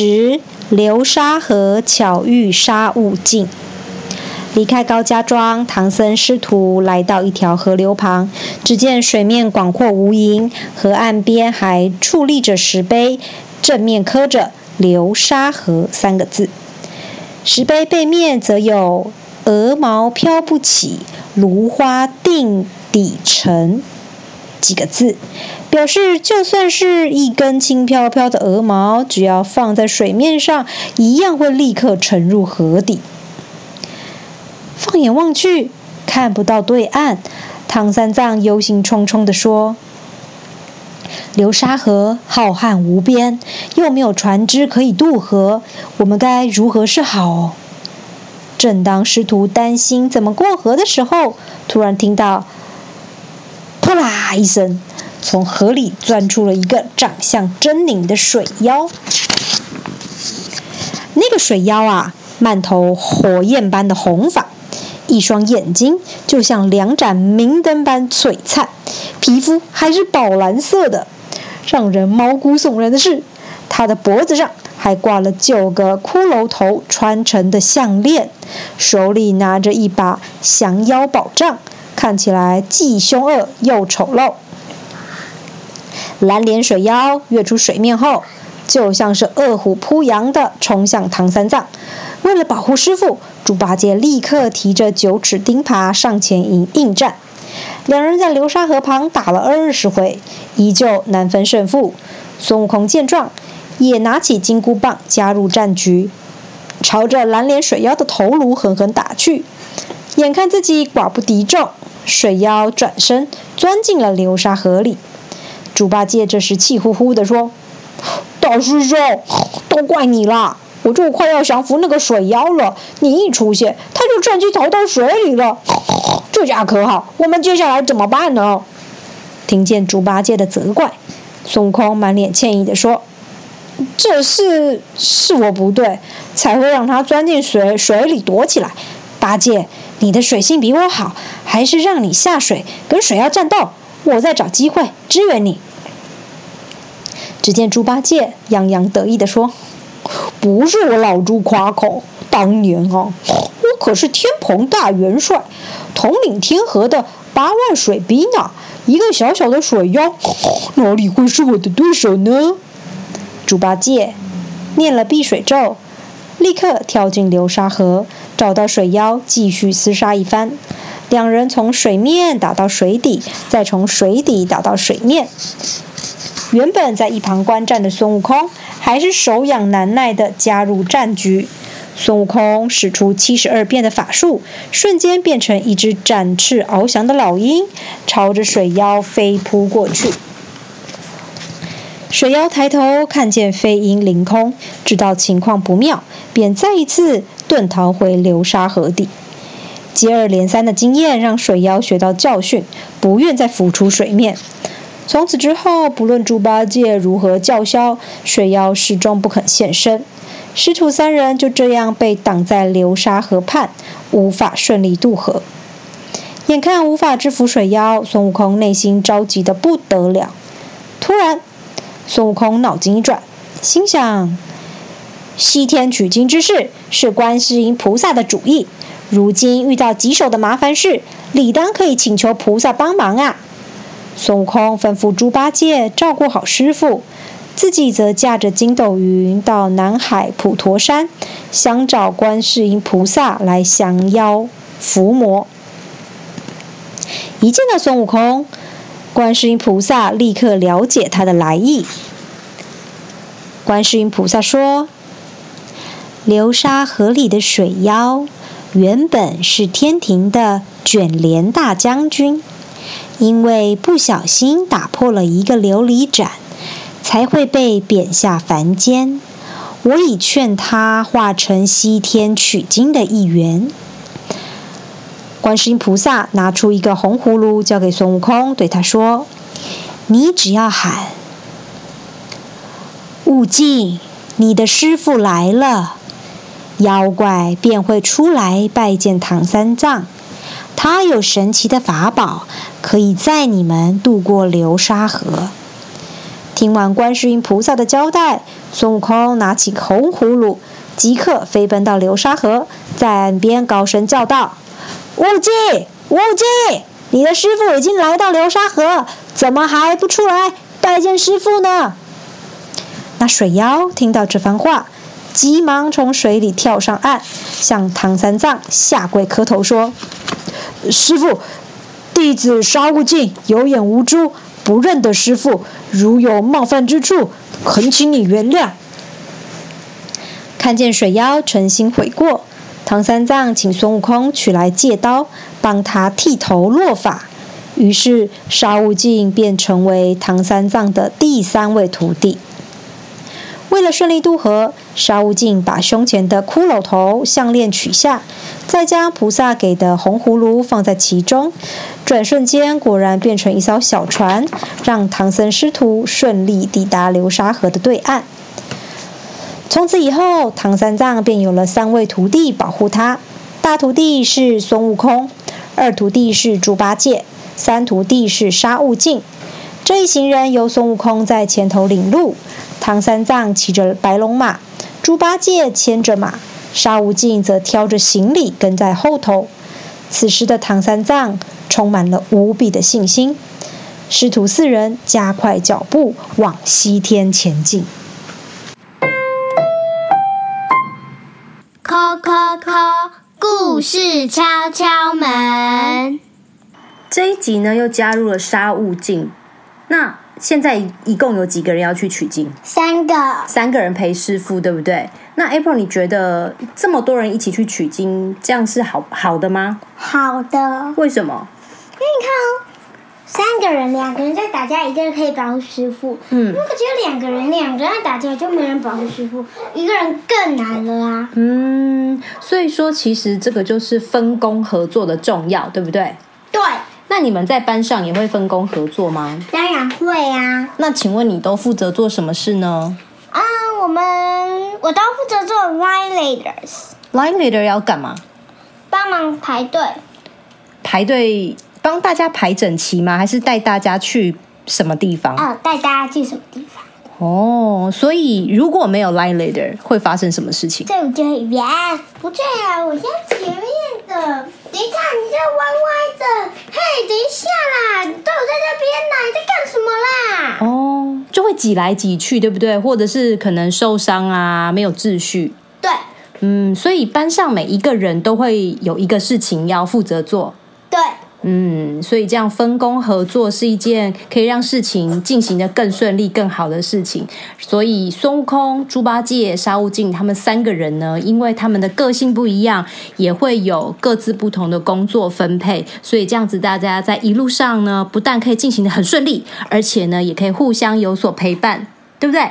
时，流沙河巧遇沙悟净。离开高家庄，唐僧师徒来到一条河流旁，只见水面广阔无垠，河岸边还矗立着石碑，正面刻着“流沙河”三个字。石碑背面则有“鹅毛飘不起，芦花定底沉”几个字，表示就算是一根轻飘飘的鹅毛，只要放在水面上，一样会立刻沉入河底。放眼望去，看不到对岸。唐三藏忧心忡忡地说：“流沙河浩瀚无边，又没有船只可以渡河，我们该如何是好？”正当师徒担心怎么过河的时候，突然听到“扑啦”一声，从河里钻出了一个长相狰狞的水妖。那个水妖啊，满头火焰般的红发。一双眼睛就像两盏明灯般璀璨，皮肤还是宝蓝色的。让人毛骨悚然的是，他的脖子上还挂了九个骷髅头穿成的项链，手里拿着一把降妖宝杖，看起来既凶恶又丑陋。蓝脸水妖跃出水面后，就像是饿虎扑羊的冲向唐三藏。为了保护师傅，猪八戒立刻提着九齿钉耙上前迎应战。两人在流沙河旁打了二十回，依旧难分胜负。孙悟空见状，也拿起金箍棒加入战局，朝着蓝脸水妖的头颅狠狠打去。眼看自己寡不敌众，水妖转身钻进了流沙河里。猪八戒这时气呼呼地说：“大师兄，都怪你啦！”我就快要降服那个水妖了，你一出现，他就趁机逃到水里了。这下可好，我们接下来怎么办呢？听见猪八戒的责怪，孙悟空满脸歉意地说：“这事是我不对，才会让他钻进水水里躲起来。八戒，你的水性比我好，还是让你下水跟水妖战斗，我再找机会支援你。”只见猪八戒洋洋得意地说。不是我老猪夸口，当年啊，我可是天蓬大元帅，统领天河的八万水兵啊！一个小小的水妖，哪里会是我的对手呢？猪八戒念了避水咒，立刻跳进流沙河，找到水妖，继续厮杀一番。两人从水面打到水底，再从水底打到水面。原本在一旁观战的孙悟空。还是手痒难耐的加入战局。孙悟空使出七十二变的法术，瞬间变成一只展翅翱翔的老鹰，朝着水妖飞扑过去。水妖抬头看见飞鹰凌空，知道情况不妙，便再一次遁逃回流沙河底。接二连三的经验让水妖学到教训，不愿再浮出水面。从此之后，不论猪八戒如何叫嚣，水妖始终不肯现身。师徒三人就这样被挡在流沙河畔，无法顺利渡河。眼看无法制服水妖，孙悟空内心着急的不得了。突然，孙悟空脑筋一转，心想：西天取经之事是观世音菩萨的主意，如今遇到棘手的麻烦事，理当可以请求菩萨帮忙啊！孙悟空吩咐猪八戒照顾好师傅，自己则驾着筋斗云到南海普陀山，想找观世音菩萨来降妖伏魔。一见到孙悟空，观世音菩萨立刻了解他的来意。观世音菩萨说：“流沙河里的水妖，原本是天庭的卷帘大将军。”因为不小心打破了一个琉璃盏，才会被贬下凡间。我已劝他化成西天取经的一员。观世音菩萨拿出一个红葫芦，交给孙悟空，对他说：“你只要喊‘悟净，你的师傅来了’，妖怪便会出来拜见唐三藏。他有神奇的法宝。”可以载你们渡过流沙河。听完观世音菩萨的交代，孙悟空拿起红葫芦，即刻飞奔到流沙河，在岸边高声叫道：“悟净，悟净，你的师傅已经来到流沙河，怎么还不出来拜见师傅呢？”那水妖听到这番话，急忙从水里跳上岸，向唐三藏下跪磕头说：“师傅，弟子沙悟净有眼无珠。”不认得师傅，如有冒犯之处，恳请你原谅。看见水妖诚心悔过，唐三藏请孙悟空取来戒刀，帮他剃头落发。于是沙悟净便成为唐三藏的第三位徒弟。为了顺利渡河，沙悟净把胸前的骷髅头项链取下，再将菩萨给的红葫芦放在其中，转瞬间果然变成一艘小船，让唐僧师徒顺利抵达流沙河的对岸。从此以后，唐三藏便有了三位徒弟保护他：大徒弟是孙悟空，二徒弟是猪八戒，三徒弟是沙悟净。这一行人由孙悟空在前头领路。唐三藏骑着白龙马，猪八戒牵着马，沙悟净则挑着行李跟在后头。此时的唐三藏充满了无比的信心，师徒四人加快脚步往西天前进。敲敲敲，故事敲敲门。这一集呢，又加入了沙悟净。那现在一共有几个人要去取经？三个，三个人陪师傅，对不对？那 April，你觉得这么多人一起去取经，这样是好好的吗？好的。为什么？因为你看哦，三个人，两个人在打架，一个人可以保护师傅。嗯。如果只有两个人，两个人在打架，就没人保护师傅，一个人更难了啊。嗯，所以说其实这个就是分工合作的重要，对不对？对。那你们在班上也会分工合作吗？当然会啊。那请问你都负责做什么事呢？啊，我们我都负责做 line leaders。line leader 要干嘛？帮忙排队。排队帮大家排整齐吗？还是带大家去什么地方？哦，带大家去什么地方？哦，所以如果没有 line leader，会发生什么事情？这我就会变。不对啊，我先前面的。等一下，你这歪歪的。嘿，等一下啦，都有在这边啦，你在干什么啦？哦，就会挤来挤去，对不对？或者是可能受伤啊，没有秩序。对。嗯，所以班上每一个人都会有一个事情要负责做。嗯，所以这样分工合作是一件可以让事情进行的更顺利、更好的事情。所以孙悟空、猪八戒、沙悟净他们三个人呢，因为他们的个性不一样，也会有各自不同的工作分配。所以这样子，大家在一路上呢，不但可以进行的很顺利，而且呢，也可以互相有所陪伴，对不对？